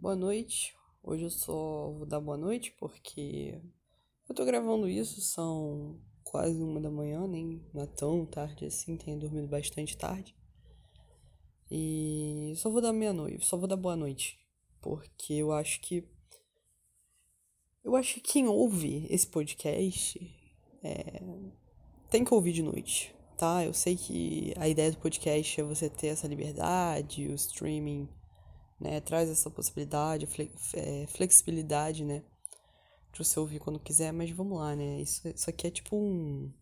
Boa noite. Hoje eu só vou dar boa noite porque eu tô gravando isso, são quase uma da manhã, nem não é tão tarde assim, tenho dormido bastante tarde. E só vou dar meia-noite, só vou dar boa noite, porque eu acho que eu acho que quem ouve esse podcast é, tem que ouvir de noite, tá? Eu sei que a ideia do podcast é você ter essa liberdade, o streaming né? Traz essa possibilidade, é, flexibilidade, né? Pra você ouvir quando quiser, mas vamos lá, né? Isso, isso aqui é tipo um,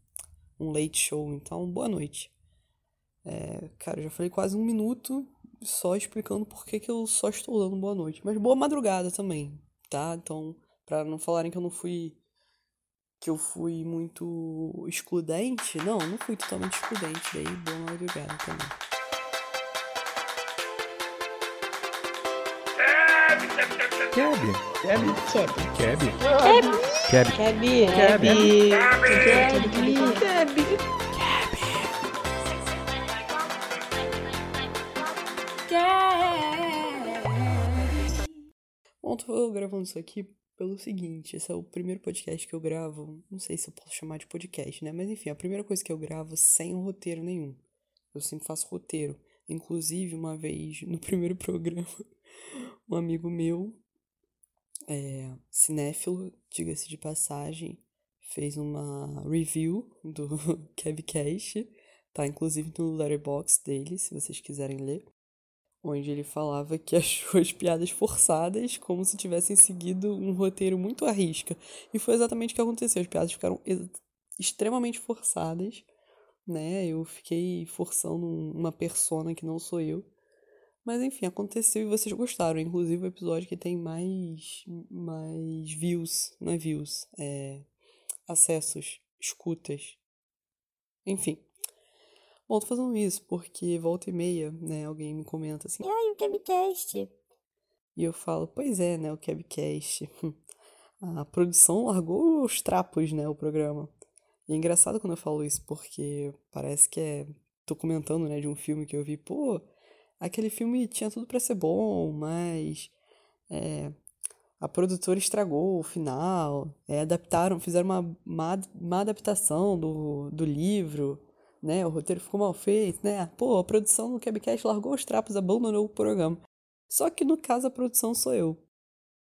um late show, então boa noite. É, cara, eu já falei quase um minuto só explicando por que, que eu só estou dando boa noite. Mas boa madrugada também, tá? Então, pra não falarem que eu não fui. que eu fui muito excludente, não, não fui totalmente excludente, daí boa madrugada também. Keb. Keb. Keb. Keb. Keb. Keb. Keb. Keb. Keb. Bom, tô gravando isso aqui pelo seguinte, esse é o primeiro podcast que eu gravo, não sei se eu posso chamar de podcast, né? Mas enfim, a primeira coisa que eu gravo sem roteiro nenhum. Eu sempre faço roteiro. Inclusive, uma vez no primeiro programa, um amigo meu é, cinéfilo, diga-se de passagem, fez uma review do Kevcast, tá inclusive no letterbox dele, se vocês quiserem ler, onde ele falava que achou as piadas forçadas, como se tivessem seguido um roteiro muito à risca. E foi exatamente o que aconteceu, as piadas ficaram extremamente forçadas, né? Eu fiquei forçando uma persona que não sou eu. Mas enfim, aconteceu e vocês gostaram. Inclusive o episódio que tem mais, mais views, não é views, é acessos, escutas. Enfim. Bom, tô fazendo isso porque volta e meia, né, alguém me comenta assim, ai, o Kebcast. E eu falo, pois é, né, o Kebcast. A produção largou os trapos, né, o programa. E é engraçado quando eu falo isso, porque parece que é. Tô comentando, né, de um filme que eu vi, pô, aquele filme tinha tudo para ser bom, mas é, a produtora estragou o final, é, adaptaram, fizeram uma má, má adaptação do, do livro, né? O roteiro ficou mal feito, né? Pô, a produção do Cabcast largou os trapos, abandonou o programa. Só que no caso a produção sou eu,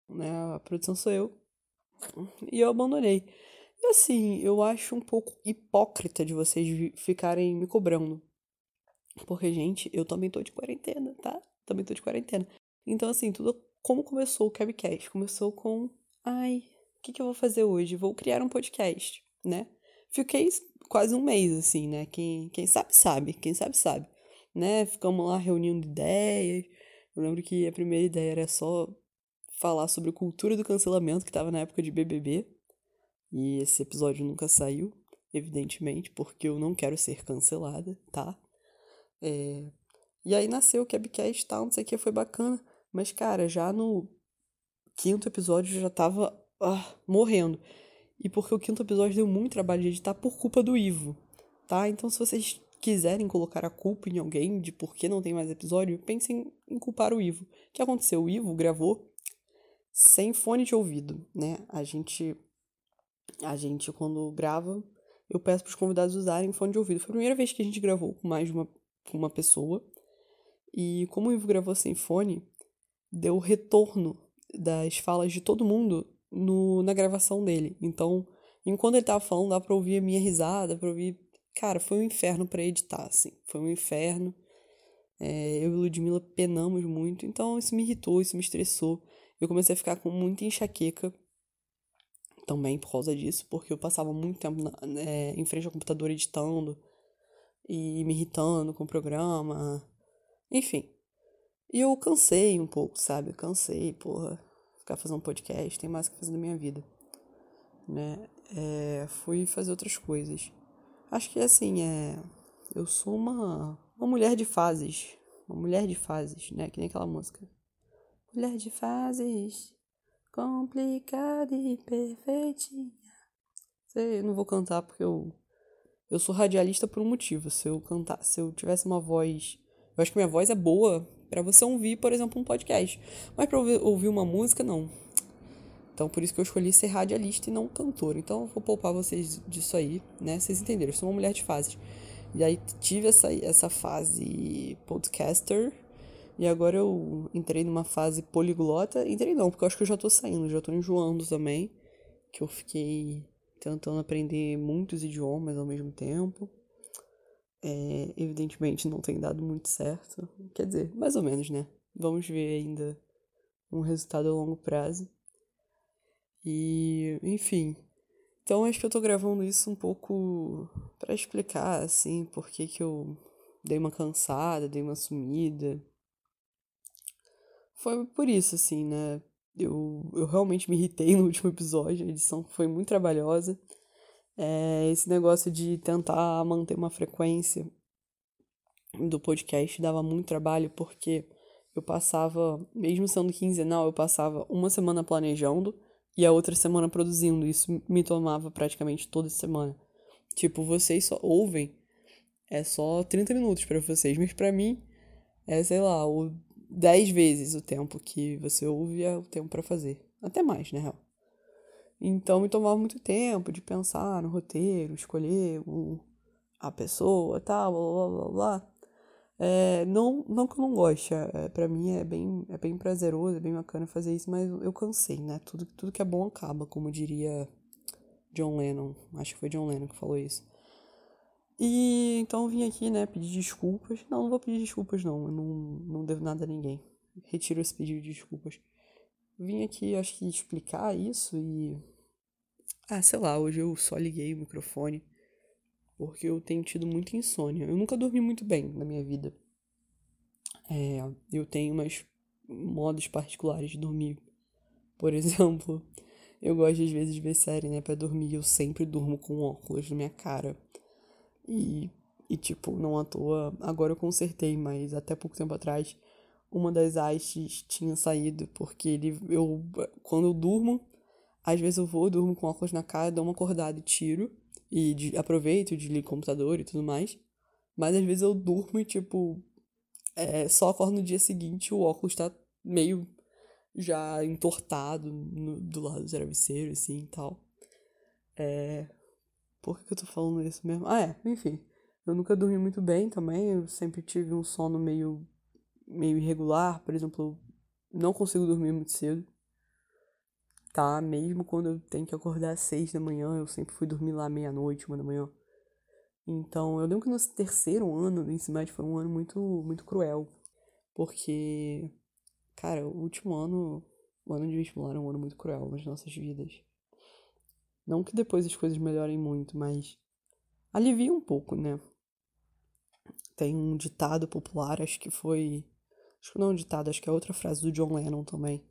né? A produção sou eu e eu abandonei. E assim, eu acho um pouco hipócrita de vocês ficarem me cobrando. Porque, gente, eu também tô de quarentena, tá? Também tô de quarentena. Então, assim, tudo como começou o Cabcast? Começou com, ai, o que, que eu vou fazer hoje? Vou criar um podcast, né? Fiquei quase um mês, assim, né? Quem, quem sabe, sabe. Quem sabe, sabe. Né? Ficamos lá reunindo ideias. Eu lembro que a primeira ideia era só falar sobre a cultura do cancelamento, que tava na época de BBB. E esse episódio nunca saiu, evidentemente, porque eu não quero ser cancelada, tá? É... E aí nasceu o Cabcast e tal, não sei o que, foi bacana. Mas, cara, já no quinto episódio eu já tava ah, morrendo. E porque o quinto episódio deu muito trabalho de editar por culpa do Ivo, tá? Então, se vocês quiserem colocar a culpa em alguém de por que não tem mais episódio, pensem em culpar o Ivo. O que aconteceu? O Ivo gravou sem fone de ouvido, né? A gente, a gente quando grava, eu peço para os convidados usarem fone de ouvido. Foi a primeira vez que a gente gravou com mais de uma com uma pessoa. E como o Ivo gravou sem fone, deu retorno das falas de todo mundo no, na gravação dele. Então, enquanto ele tava falando, dá pra ouvir a minha risada, pra ouvir. Cara, foi um inferno para editar, assim. Foi um inferno. É, eu e Ludmilla penamos muito, então isso me irritou, isso me estressou. Eu comecei a ficar com muita enxaqueca também por causa disso, porque eu passava muito tempo na, é, em frente ao computador editando e me irritando com o programa. Enfim. E eu cansei um pouco, sabe? Eu cansei, porra. Ficar fazendo podcast, tem mais o que fazer na minha vida. Né? É, fui fazer outras coisas. Acho que assim, é. Eu sou uma, uma mulher de fases. Uma mulher de fases, né? Que nem aquela música. Mulher de fases, complicada e perfeitinha. Sei, eu não vou cantar porque eu eu sou radialista por um motivo. Se eu cantar, se eu tivesse uma voz, eu acho que minha voz é boa para você ouvir, por exemplo, um podcast. Mas para ouvir uma música, não. Então, por isso que eu escolhi ser radialista e não cantora. Então, eu vou poupar vocês disso aí, né? Vocês entenderam, eu sou uma mulher de fases. E aí, tive essa, essa fase podcaster. E agora eu entrei numa fase poliglota. Entrei não, porque eu acho que eu já tô saindo, já tô enjoando também. Que eu fiquei tentando aprender muitos idiomas ao mesmo tempo. É, evidentemente não tem dado muito certo. Quer dizer, mais ou menos, né? Vamos ver ainda um resultado a longo prazo. E, enfim. Então acho que eu tô gravando isso um pouco para explicar, assim, por que que eu dei uma cansada, dei uma sumida. Foi por isso, assim, né? Eu, eu realmente me irritei no último episódio, a edição foi muito trabalhosa. É, esse negócio de tentar manter uma frequência do podcast dava muito trabalho, porque eu passava, mesmo sendo quinzenal, eu passava uma semana planejando e a outra semana produzindo. Isso me tomava praticamente toda semana. Tipo, vocês só ouvem, é só 30 minutos para vocês, mas para mim é, sei lá, o 10 vezes o tempo que você ouve é o tempo para fazer. Até mais, na real. Então me tomava muito tempo de pensar no roteiro, escolher o, a pessoa, tal, blá blá blá blá. É, não, não que eu não goste, é, para mim é bem, é bem prazeroso, é bem bacana fazer isso, mas eu cansei, né? Tudo, tudo que é bom acaba, como diria John Lennon. Acho que foi John Lennon que falou isso. E então vim aqui, né, pedir desculpas. Não, não vou pedir desculpas, não. Eu não, não devo nada a ninguém. Retiro esse pedido de desculpas. Vim aqui, acho que, explicar isso e. Ah, sei lá, hoje eu só liguei o microfone porque eu tenho tido muita insônia. Eu nunca dormi muito bem na minha vida. É, eu tenho umas modos particulares de dormir. Por exemplo, eu gosto às vezes de ver série, né, para dormir. Eu sempre durmo com óculos na minha cara. E, e tipo, não à toa, agora eu consertei, mas até pouco tempo atrás, uma das hastes tinha saído, porque ele, eu, quando eu durmo, às vezes eu vou, durmo com óculos na cara, dou uma acordada e tiro e de, aproveito, desligo o computador e tudo mais. Mas às vezes eu durmo e, tipo, é, só acordo no dia seguinte o óculos tá meio já entortado no, do lado do travesseiro, assim e tal. É. Por que eu tô falando isso mesmo? Ah, é, enfim. Eu nunca dormi muito bem também, eu sempre tive um sono meio, meio irregular. Por exemplo, eu não consigo dormir muito cedo tá? Mesmo quando eu tenho que acordar às seis da manhã, eu sempre fui dormir lá meia-noite, uma da manhã. Então, eu lembro que no terceiro ano do ensino médio foi um ano muito, muito cruel. Porque, cara, o último ano, o ano de vestibular é um ano muito cruel nas nossas vidas. Não que depois as coisas melhorem muito, mas alivia um pouco, né? Tem um ditado popular, acho que foi. Acho que não é um ditado, acho que é outra frase do John Lennon também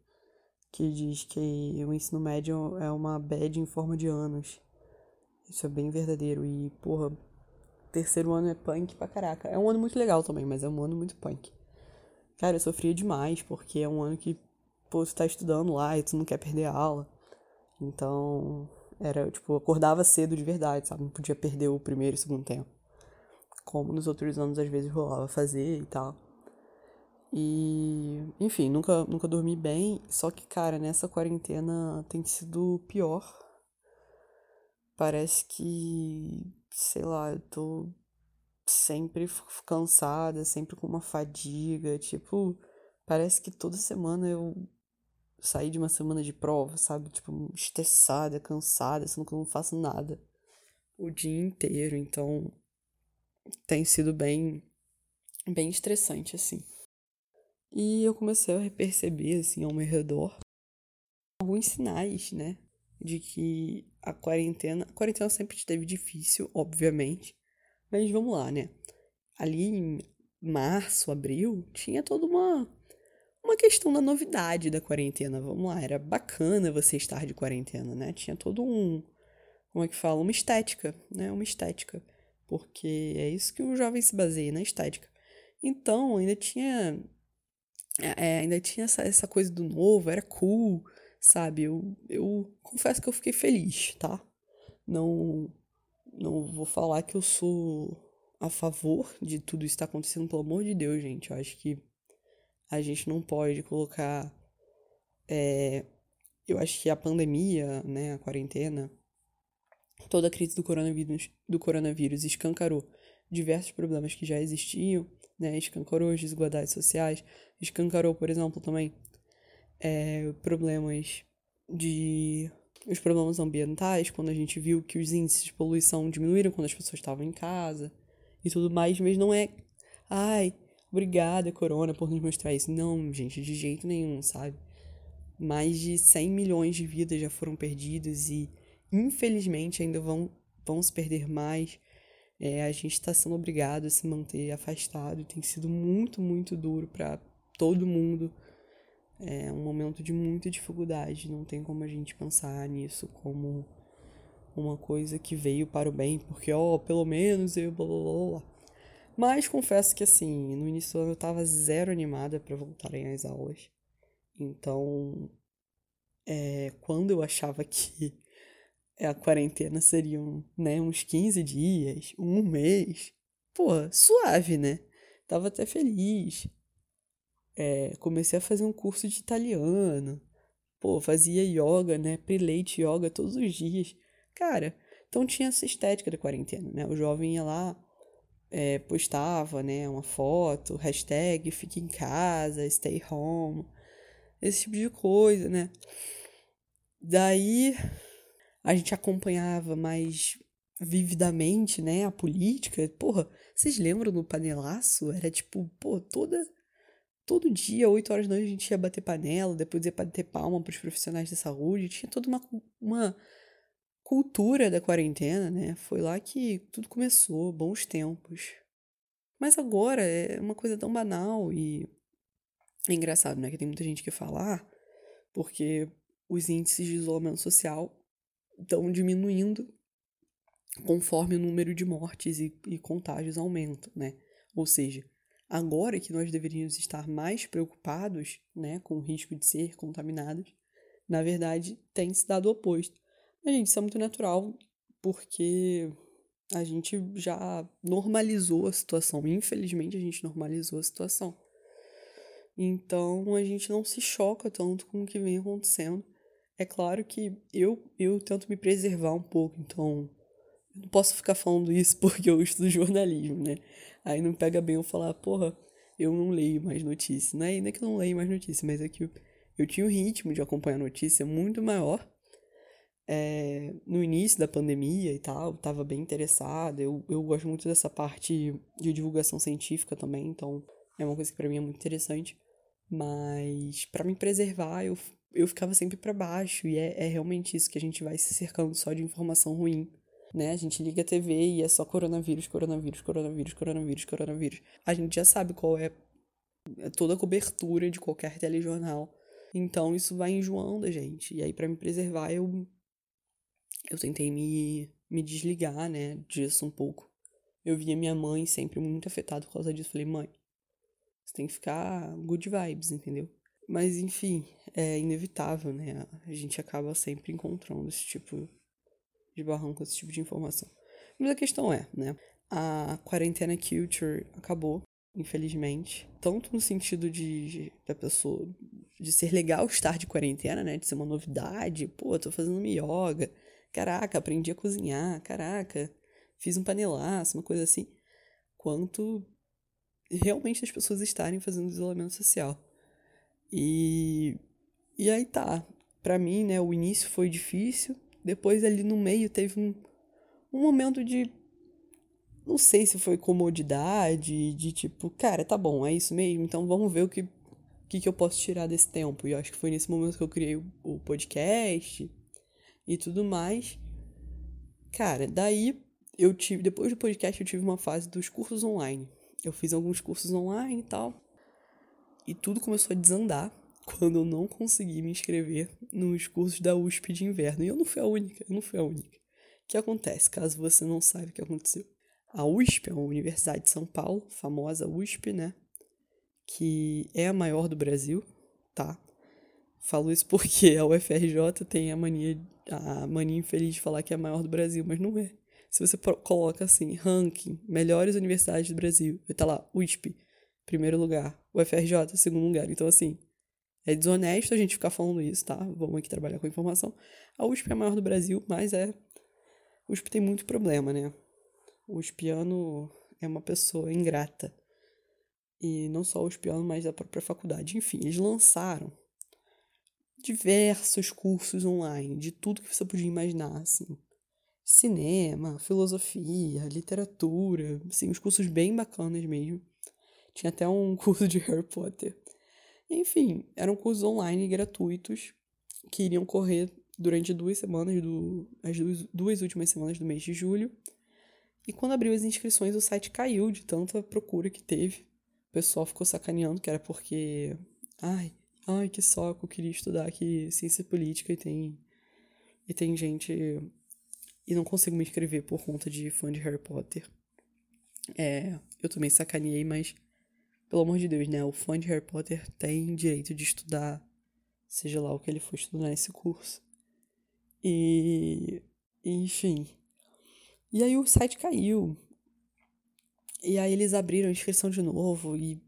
que diz que o ensino médio é uma bad em forma de anos. Isso é bem verdadeiro. E, porra, terceiro ano é punk pra caraca. É um ano muito legal também, mas é um ano muito punk. Cara, eu sofria demais, porque é um ano que, pô, tu tá estudando lá e tu não quer perder a aula. Então, era, tipo, acordava cedo de verdade, sabe? Não podia perder o primeiro e segundo tempo. Como nos outros anos às vezes rolava fazer e tal. E, enfim, nunca, nunca dormi bem. Só que, cara, nessa quarentena tem sido pior. Parece que, sei lá, eu tô sempre cansada, sempre com uma fadiga. Tipo, parece que toda semana eu saí de uma semana de prova, sabe? Tipo, estressada, cansada, sendo que eu não faço nada o dia inteiro. Então, tem sido bem, bem estressante, assim. E eu comecei a perceber, assim, ao meu redor, alguns sinais, né? De que a quarentena. A quarentena sempre esteve difícil, obviamente. Mas vamos lá, né? Ali em março, abril, tinha toda uma. Uma questão da novidade da quarentena. Vamos lá, era bacana você estar de quarentena, né? Tinha todo um. Como é que fala? Uma estética, né? Uma estética. Porque é isso que o jovem se baseia, na estética. Então, ainda tinha é, ainda tinha essa, essa coisa do novo, era cool, sabe? Eu, eu confesso que eu fiquei feliz, tá? Não, não vou falar que eu sou a favor de tudo isso estar acontecendo, pelo amor de Deus, gente. Eu acho que A gente não pode colocar. É, eu acho que a pandemia, né, a quarentena, toda a crise do coronavírus, do coronavírus escancarou diversos problemas que já existiam, né, escancarou as desigualdades sociais, escancarou, por exemplo, também é, problemas de os problemas ambientais, quando a gente viu que os índices de poluição diminuíram quando as pessoas estavam em casa e tudo mais, mas não é, ai, obrigada, Corona, por nos mostrar isso. Não, gente, de jeito nenhum, sabe? Mais de 100 milhões de vidas já foram perdidas e, infelizmente, ainda vão, vão se perder mais. É, a gente está sendo obrigado a se manter afastado. Tem sido muito, muito duro para todo mundo. É um momento de muita dificuldade. Não tem como a gente pensar nisso como uma coisa que veio para o bem, porque, ó, oh, pelo menos eu blá blá blá. Mas confesso que, assim, no início do ano eu tava zero animada para voltarem às aulas. Então, é, quando eu achava que a quarentena seriam, né, uns 15 dias, um mês, pô, suave, né? Tava até feliz. É, comecei a fazer um curso de italiano. Pô, fazia yoga, né? Preleite yoga todos os dias. Cara, então tinha essa estética da quarentena, né? O jovem ia lá, é, postava, né, uma foto, hashtag fique em casa, stay home, esse tipo de coisa, né? Daí a gente acompanhava mais vividamente, né, a política. Porra, vocês lembram do panelaço? Era tipo, pô, toda todo dia, 8 horas da noite, a gente ia bater panela, depois ia bater palma para os profissionais da saúde. Tinha toda uma, uma cultura da quarentena, né? Foi lá que tudo começou, bons tempos. Mas agora é uma coisa tão banal e é engraçado, né? Que tem muita gente que fala, ah, porque os índices de isolamento social estão diminuindo conforme o número de mortes e, e contágios aumenta, né? Ou seja, agora que nós deveríamos estar mais preocupados, né, com o risco de ser contaminados, na verdade tem se dado o oposto. Mas, gente, isso é muito natural, porque a gente já normalizou a situação. Infelizmente, a gente normalizou a situação. Então, a gente não se choca tanto com o que vem acontecendo. É claro que eu, eu tento me preservar um pouco, então não posso ficar falando isso porque eu estudo jornalismo, né? Aí não pega bem eu falar, porra, eu não leio mais notícias. Não é, não é que eu não leio mais notícias, mas é que eu, eu tinha um ritmo de acompanhar notícia muito maior é, no início da pandemia e tal, estava bem interessada. Eu, eu gosto muito dessa parte de divulgação científica também, então é uma coisa que para mim é muito interessante. Mas para me preservar, eu, eu ficava sempre para baixo, e é, é realmente isso que a gente vai se cercando só de informação ruim. Né? A gente liga a TV e é só coronavírus, coronavírus, coronavírus, coronavírus, coronavírus. A gente já sabe qual é toda a cobertura de qualquer telejornal. Então isso vai enjoando a gente. E aí, para me preservar, eu eu tentei me, me desligar, né, disso um pouco. Eu via minha mãe sempre muito afetada por causa disso. Falei, mãe, você tem que ficar good vibes, entendeu? Mas, enfim, é inevitável, né? A gente acaba sempre encontrando esse tipo de barranco, esse tipo de informação. Mas a questão é, né? A quarentena culture acabou, infelizmente. Tanto no sentido de, da pessoa, de ser legal estar de quarentena, né? De ser uma novidade. Pô, tô fazendo yoga caraca, aprendi a cozinhar, caraca, fiz um panelaço, uma coisa assim, quanto realmente as pessoas estarem fazendo isolamento social. E, e aí tá, para mim, né, o início foi difícil, depois ali no meio teve um, um momento de não sei se foi comodidade, de tipo, cara, tá bom, é isso mesmo, então vamos ver o que, que, que eu posso tirar desse tempo. E eu acho que foi nesse momento que eu criei o, o podcast, e tudo mais. Cara, daí eu tive, depois do podcast, eu tive uma fase dos cursos online. Eu fiz alguns cursos online e tal. E tudo começou a desandar quando eu não consegui me inscrever nos cursos da USP de inverno. E eu não fui a única, eu não fui a única. O que acontece, caso você não saiba o que aconteceu? A USP é universidade de São Paulo, famosa USP, né? Que é a maior do Brasil, tá? Falo isso porque a UFRJ tem a mania, a mania infeliz de falar que é a maior do Brasil, mas não é. Se você coloca assim, ranking, melhores universidades do Brasil, vai estar tá lá, USP, primeiro lugar. O FRJ, segundo lugar. Então, assim, é desonesto a gente ficar falando isso, tá? Vamos aqui trabalhar com informação. A USP é a maior do Brasil, mas é. O USP tem muito problema, né? O USPiano é uma pessoa ingrata. E não só o USPiano, mas a própria faculdade. Enfim, eles lançaram diversos cursos online, de tudo que você podia imaginar, assim. Cinema, filosofia, literatura, assim, uns cursos bem bacanas mesmo. Tinha até um curso de Harry Potter. Enfim, eram cursos online gratuitos que iriam correr durante duas semanas, do, as duas, duas últimas semanas do mês de julho. E quando abriu as inscrições, o site caiu de tanta procura que teve. O pessoal ficou sacaneando que era porque. Ai, ai, que soco, eu queria estudar aqui ciência política e tem. E tem gente. E não consigo me inscrever por conta de fã de Harry Potter. É, eu também sacaneei, mas pelo amor de Deus, né? O fã de Harry Potter tem direito de estudar, seja lá o que ele for estudar nesse curso. E. Enfim. E aí o site caiu. E aí eles abriram a inscrição de novo e.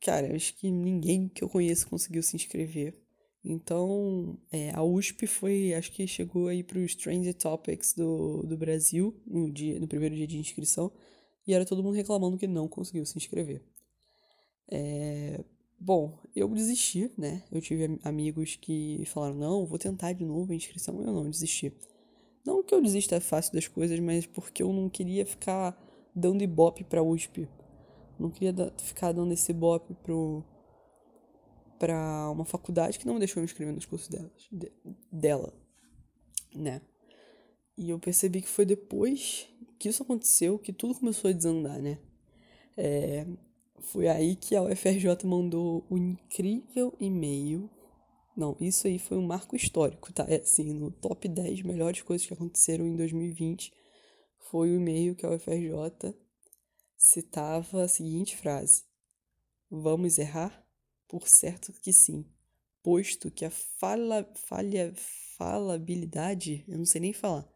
Cara, acho que ninguém que eu conheço conseguiu se inscrever. Então, é, a USP foi, acho que chegou aí para os Trending Topics do, do Brasil no, dia, no primeiro dia de inscrição e era todo mundo reclamando que não conseguiu se inscrever. É, bom, eu desisti, né? Eu tive amigos que falaram: não, vou tentar de novo a inscrição. Eu não desisti. Não que eu desista fácil das coisas, mas porque eu não queria ficar dando ibope pra USP. Não queria ficar dando esse ibope pro, pra uma faculdade que não deixou me inscrever nos cursos delas, de, dela, né? E eu percebi que foi depois que isso aconteceu que tudo começou a desandar, né? É, foi aí que a UFRJ mandou o incrível e-mail. Não, isso aí foi um marco histórico, tá? É assim, no top 10 melhores coisas que aconteceram em 2020 foi o e-mail que a UFRJ citava a seguinte frase: Vamos errar? Por certo que sim, posto que a fala, falha, falabilidade, eu não sei nem falar.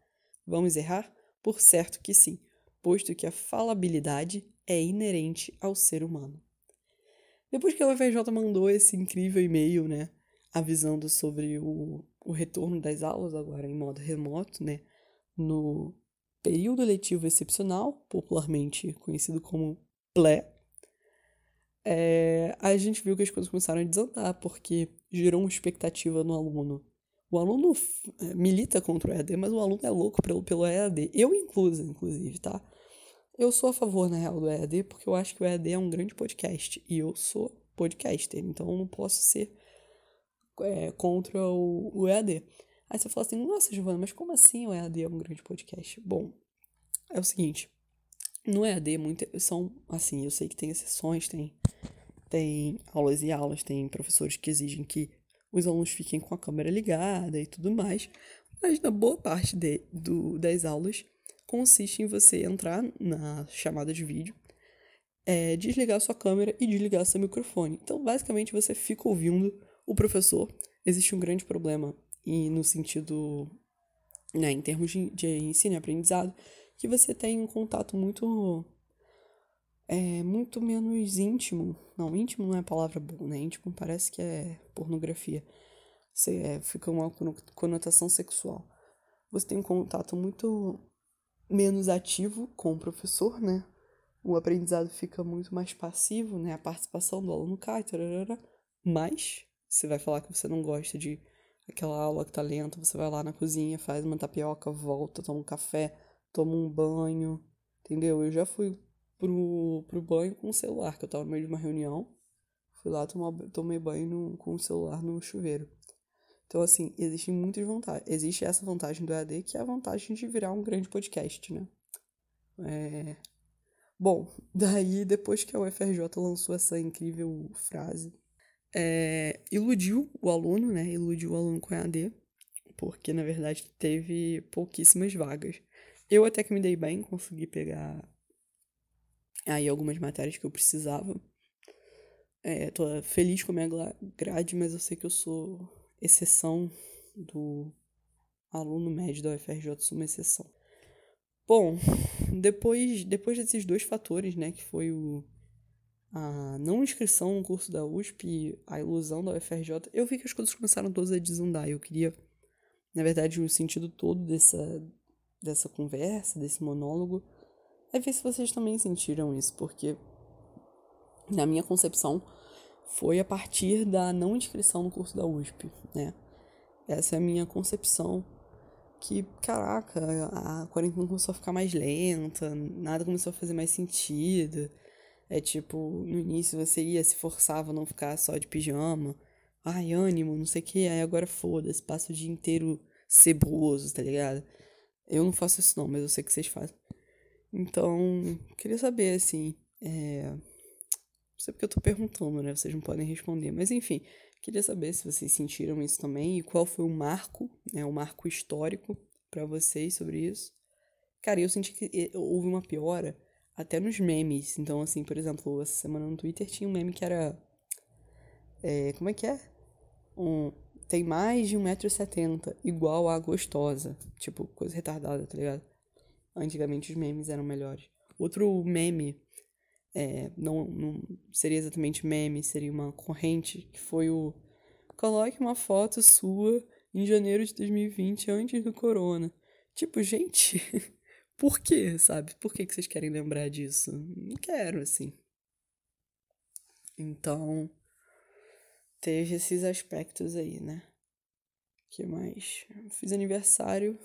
Vamos errar? Por certo que sim, posto que a falabilidade é inerente ao ser humano. Depois que a UFRJ mandou esse incrível e-mail, né, avisando sobre o, o retorno das aulas agora em modo remoto, né, no período letivo excepcional, popularmente conhecido como PLE, é, a gente viu que as coisas começaram a desandar, porque gerou uma expectativa no aluno. O aluno é, milita contra o EAD, mas o aluno é louco pelo, pelo EAD. Eu incluso, inclusive, tá? Eu sou a favor, na real, do EAD, porque eu acho que o EAD é um grande podcast. E eu sou podcaster, então eu não posso ser é, contra o, o EAD. Aí você fala assim, nossa, Giovana, mas como assim o EAD é um grande podcast? Bom, é o seguinte, no EAD muito, são, assim, eu sei que tem exceções, tem, tem aulas e aulas, tem professores que exigem que os alunos fiquem com a câmera ligada e tudo mais, mas na boa parte de, do, das aulas consiste em você entrar na chamada de vídeo, é, desligar sua câmera e desligar seu microfone. Então, basicamente, você fica ouvindo o professor. Existe um grande problema e no sentido, né, em termos de, de ensino e aprendizado, que você tem um contato muito é muito menos íntimo. Não, íntimo não é a palavra boa, né? Íntimo parece que é pornografia. Você, é, fica uma conotação sexual. Você tem um contato muito menos ativo com o professor, né? O aprendizado fica muito mais passivo, né? A participação do aluno cai, tararara. mas você vai falar que você não gosta de aquela aula que tá lenta, você vai lá na cozinha, faz uma tapioca, volta, toma um café, toma um banho, entendeu? Eu já fui pro, pro banho com o celular, que eu tava no meio de uma reunião, fui lá, tomar, tomei banho no, com o celular no chuveiro. Então, assim, existem muitas vantagens. Existe essa vantagem do EAD, que é a vantagem de virar um grande podcast, né? É... Bom, daí, depois que a UFRJ lançou essa incrível frase, é... iludiu o aluno, né? Iludiu o aluno com EAD, porque, na verdade, teve pouquíssimas vagas. Eu até que me dei bem, consegui pegar aí algumas matérias que eu precisava. É, tô feliz com a minha grade, mas eu sei que eu sou exceção do aluno médio da UFRJ, sou uma exceção. Bom, depois, depois desses dois fatores, né, que foi o, a não inscrição no curso da USP, a ilusão da UFRJ, eu vi que as coisas começaram todas a desandar. Eu queria, na verdade, o sentido todo dessa, dessa conversa, desse monólogo, é ver se vocês também sentiram isso, porque na minha concepção foi a partir da não inscrição no curso da USP, né? Essa é a minha concepção que, caraca, a quarentena começou a ficar mais lenta, nada começou a fazer mais sentido. É tipo, no início você ia, se forçava a não ficar só de pijama. Ai, ânimo, não sei o que. Aí agora foda-se, passa o dia inteiro ceboso, tá ligado? Eu não faço isso não, mas eu sei que vocês fazem. Então, queria saber, assim, é... Não sei porque eu tô perguntando, né? Vocês não podem responder. Mas, enfim, queria saber se vocês sentiram isso também e qual foi o marco, né? O marco histórico para vocês sobre isso. Cara, eu senti que houve uma piora até nos memes. Então, assim, por exemplo, essa semana no Twitter tinha um meme que era. É, como é que é? Um, tem mais de 1,70m, igual a gostosa. Tipo, coisa retardada, tá ligado? Antigamente os memes eram melhores. Outro meme, é, não, não seria exatamente meme, seria uma corrente, que foi o. Coloque uma foto sua em janeiro de 2020, antes do corona. Tipo, gente. Por quê, sabe? Por que, que vocês querem lembrar disso? Não quero, assim. Então, teve esses aspectos aí, né? que mais? Fiz aniversário.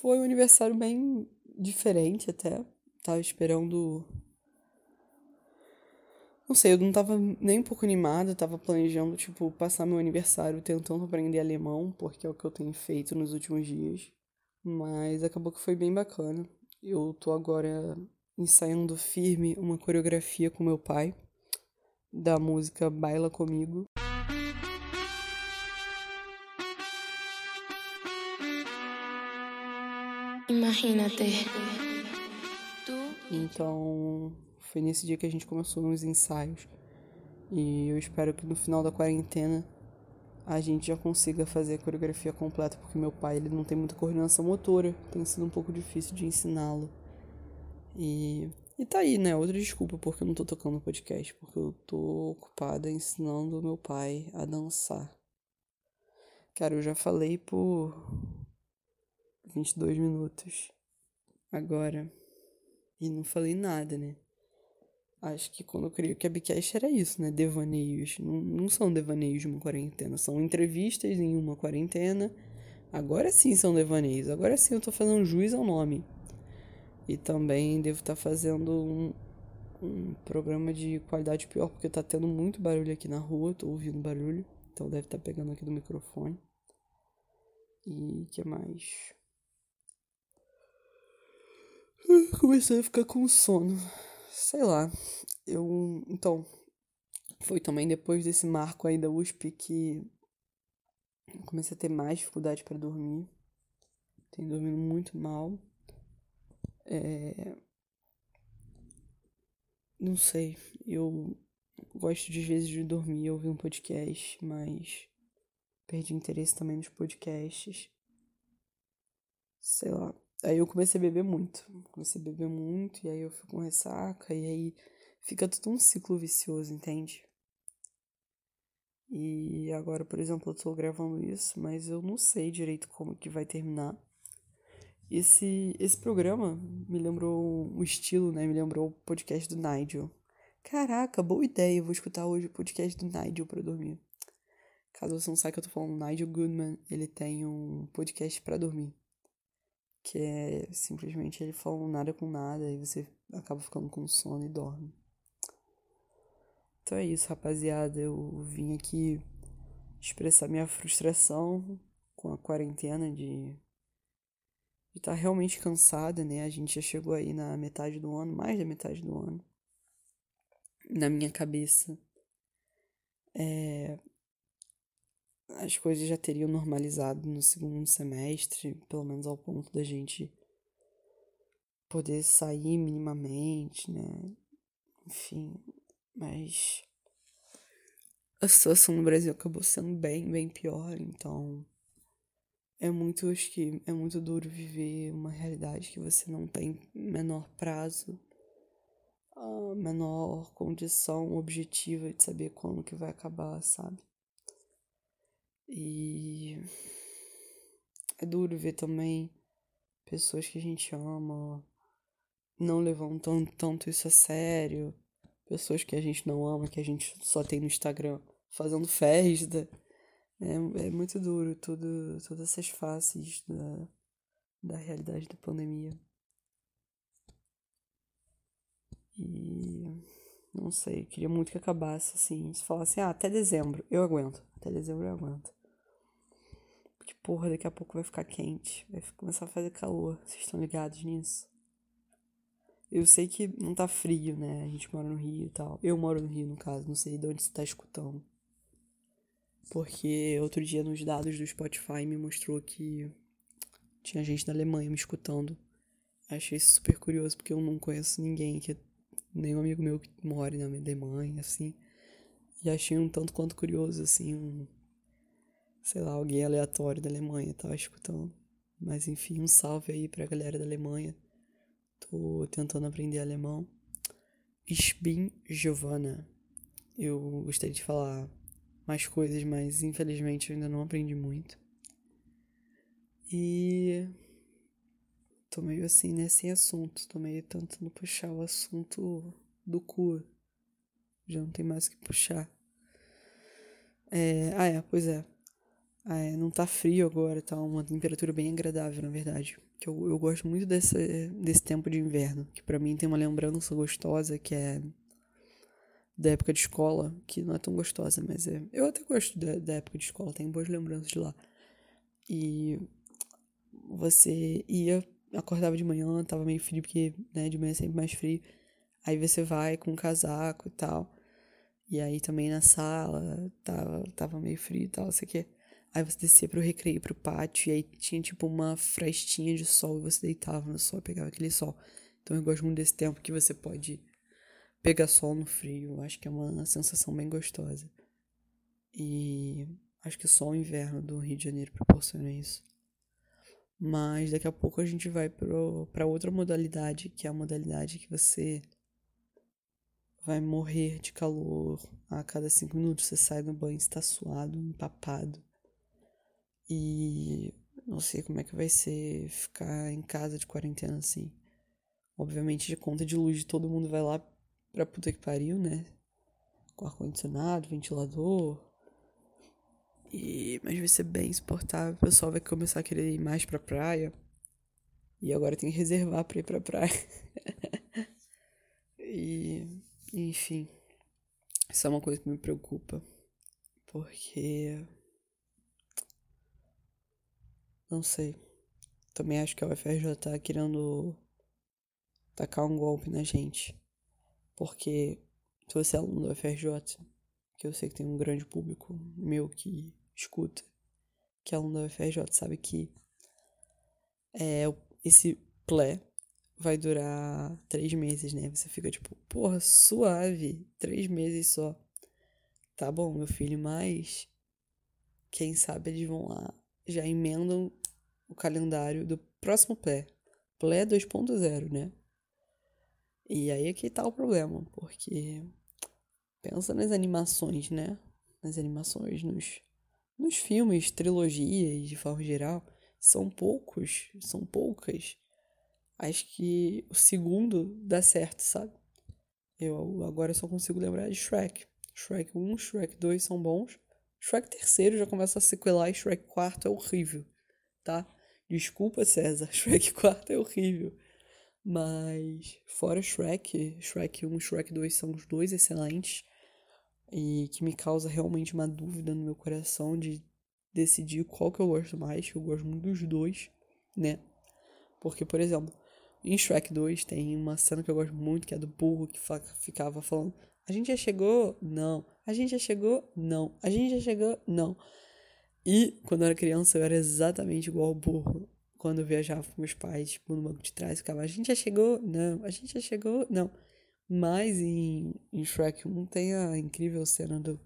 Foi um aniversário bem diferente até. Tava esperando. Não sei, eu não tava nem um pouco animada, tava planejando, tipo, passar meu aniversário tentando aprender alemão, porque é o que eu tenho feito nos últimos dias. Mas acabou que foi bem bacana. Eu tô agora ensaiando firme uma coreografia com meu pai da música Baila Comigo. Imagínate. Então, foi nesse dia que a gente começou nos ensaios. E eu espero que no final da quarentena a gente já consiga fazer a coreografia completa, porque meu pai ele não tem muita coordenação motora, tem sido um pouco difícil de ensiná-lo. E, e tá aí, né? Outra desculpa porque eu não tô tocando podcast, porque eu tô ocupada ensinando meu pai a dançar. Cara, eu já falei por 22 minutos agora e não falei nada, né? Acho que quando eu criei o Cabcast era isso, né? Devaneios. Não, não são devaneios de uma quarentena, são entrevistas em uma quarentena. Agora sim são devaneios. Agora sim eu tô fazendo juiz ao nome. E também devo estar tá fazendo um, um programa de qualidade pior, porque tá tendo muito barulho aqui na rua, tô ouvindo barulho. Então deve estar tá pegando aqui do microfone. E que mais? Comecei a ficar com sono sei lá, eu. Então, foi também depois desse marco aí da USP que eu comecei a ter mais dificuldade para dormir. Tenho dormido muito mal. É... Não sei, eu gosto de vezes de dormir ouvir um podcast, mas perdi interesse também nos podcasts. Sei lá, Aí eu comecei a beber muito. Comecei a beber muito, e aí eu fico com ressaca, e aí fica tudo um ciclo vicioso, entende? E agora, por exemplo, eu tô gravando isso, mas eu não sei direito como que vai terminar. Esse, esse programa me lembrou o estilo, né? Me lembrou o podcast do Nigel. Caraca, boa ideia. Eu vou escutar hoje o podcast do Nigel pra dormir. Caso você não saiba que eu tô falando, Nigel Goodman, ele tem um podcast para dormir que é simplesmente ele falando nada com nada e você acaba ficando com sono e dorme. Então é isso, rapaziada. Eu vim aqui expressar minha frustração com a quarentena de estar tá realmente cansada, né? A gente já chegou aí na metade do ano, mais da metade do ano. Na minha cabeça, é, as coisas já teriam normalizado no segundo semestre, pelo menos ao ponto da gente poder sair minimamente, né? Enfim, mas a situação no Brasil acabou sendo bem, bem pior, então é muito, acho que é muito duro viver uma realidade que você não tem menor prazo a menor condição objetiva de saber quando que vai acabar, sabe? E é duro ver também pessoas que a gente ama não levando tanto, tanto isso a sério, pessoas que a gente não ama, que a gente só tem no Instagram fazendo festa. É, é muito duro tudo, todas essas faces da, da realidade da pandemia. E não sei, queria muito que acabasse assim. Se falasse, ah, até dezembro, eu aguento. Até dezembro eu aguento. Porque, porra, daqui a pouco vai ficar quente. Vai começar a fazer calor. Vocês estão ligados nisso? Eu sei que não tá frio, né? A gente mora no Rio e tal. Eu moro no Rio, no caso. Não sei de onde você tá escutando. Porque outro dia nos dados do Spotify me mostrou que tinha gente da Alemanha me escutando. Achei isso super curioso, porque eu não conheço ninguém que nenhum amigo meu que mora na Alemanha, assim. E achei um tanto quanto curioso, assim, um. Sei lá, alguém aleatório da Alemanha tava escutando. Mas enfim, um salve aí pra galera da Alemanha. Tô tentando aprender alemão. Ich bin Giovanna. Eu gostaria de falar mais coisas, mas infelizmente eu ainda não aprendi muito. E tô meio assim, né, sem assunto. Tô meio tentando puxar o assunto do cu. Já não tem mais o que puxar. É, ah, é, pois é. É, não tá frio agora, tá uma temperatura bem agradável, na verdade. Que eu, eu gosto muito desse, desse tempo de inverno, que para mim tem uma lembrança gostosa, que é da época de escola, que não é tão gostosa, mas é. Eu até gosto da, da época de escola, tenho boas lembranças de lá. E você ia acordava de manhã, tava meio frio, porque, né, de manhã é sempre mais frio. Aí você vai com um casaco e tal. E aí também na sala tava, tava meio frio e tal, sei que. Aí você descia pro recreio, pro pátio, e aí tinha tipo uma frestinha de sol e você deitava no sol e pegava aquele sol. Então eu gosto muito desse tempo que você pode pegar sol no frio. Acho que é uma sensação bem gostosa. E acho que só o inverno do Rio de Janeiro proporciona isso. Mas daqui a pouco a gente vai para outra modalidade, que é a modalidade que você vai morrer de calor a cada cinco minutos. Você sai do banho, está suado, empapado. E não sei como é que vai ser ficar em casa de quarentena assim. Obviamente, de conta de luz, todo mundo vai lá pra puta que pariu, né? Com ar-condicionado, ventilador, e, mas vai ser bem suportável. O pessoal vai começar a querer ir mais pra praia. E agora tem que reservar pra ir pra praia. e, enfim. Isso é uma coisa que me preocupa. Porque. Não sei. Também acho que a UFRJ tá querendo tacar um golpe na gente. Porque se você é aluno da UFRJ, que eu sei que tem um grande público meu que escuta, que é aluno da UFRJ, sabe que é, esse plé vai durar três meses, né? Você fica tipo, porra, suave, três meses só. Tá bom, meu filho, mas quem sabe eles vão lá, já emendam o calendário do próximo plé. Plé 2.0, né? E aí é que tá o problema, porque pensa nas animações, né? Nas animações, nos nos filmes, trilogias, de forma geral, são poucos, são poucas. Acho que o segundo dá certo, sabe? Eu agora só consigo lembrar de Shrek. Shrek 1, Shrek 2 são bons. Shrek 3 já começa a sequelar e Shrek 4 é horrível, tá? Desculpa, César, Shrek 4 é horrível. Mas, fora Shrek, Shrek 1 e Shrek 2 são os dois excelentes e que me causa realmente uma dúvida no meu coração de decidir qual que eu gosto mais, que eu gosto muito dos dois, né? Porque, por exemplo, em Shrek 2 tem uma cena que eu gosto muito, que é do burro que ficava falando: A gente já chegou? Não. A gente já chegou? Não. A gente já chegou? Não. E quando eu era criança eu era exatamente igual ao burro. Quando eu viajava com meus pais, tipo, no banco de trás, ficava: A gente já chegou? Não. A gente já chegou? Não. Mas em, em Shrek 1 tem a incrível cena do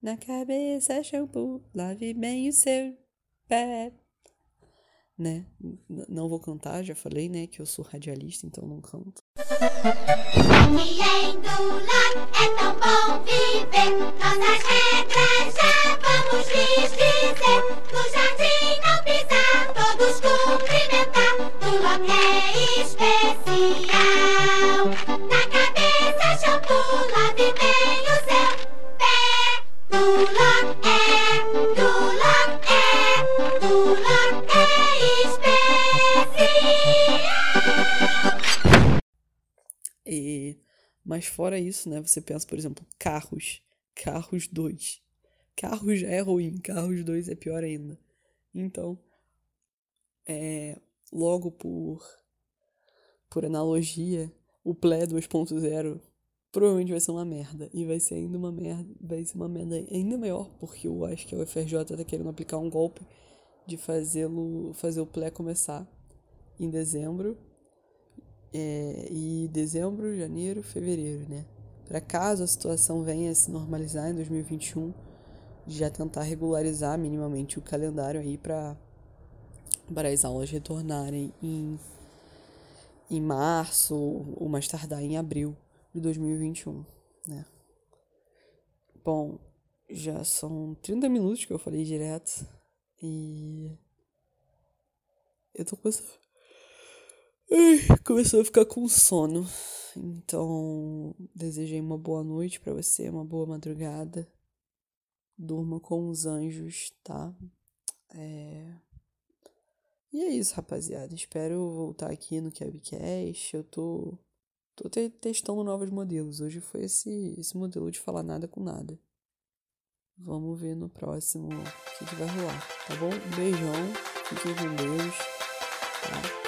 Na cabeça shampoo, lave bem o seu pé. Né? Não vou cantar, já falei, né, que eu sou radialista, então não canto. É tão bom viver. Isso, né? Você pensa, por exemplo, carros. Carros 2. Carros já é ruim, carros 2 é pior ainda. Então, é, logo por, por analogia, o Plé 2.0 provavelmente vai ser uma merda. E vai ser ainda uma merda. Vai ser uma merda ainda maior, porque eu acho que a UFRJ tá querendo aplicar um golpe de fazê-lo fazer o Plé começar em dezembro é, e dezembro, janeiro, fevereiro, né? Para caso a situação venha a se normalizar em 2021, já tentar regularizar minimamente o calendário aí para para as aulas retornarem em, em março ou mais tardar em abril de 2021, né? Bom, já são 30 minutos que eu falei direto e eu tô começando Ai, começou a ficar com sono. Então, desejei uma boa noite para você, uma boa madrugada. Durma com os anjos, tá? É... E é isso, rapaziada. Espero voltar aqui no Cabcast. Eu tô, tô te testando novos modelos. Hoje foi esse, esse modelo de falar nada com nada. Vamos ver no próximo o que, que vai rolar, tá bom? Um beijão, fiquem com Deus, tá?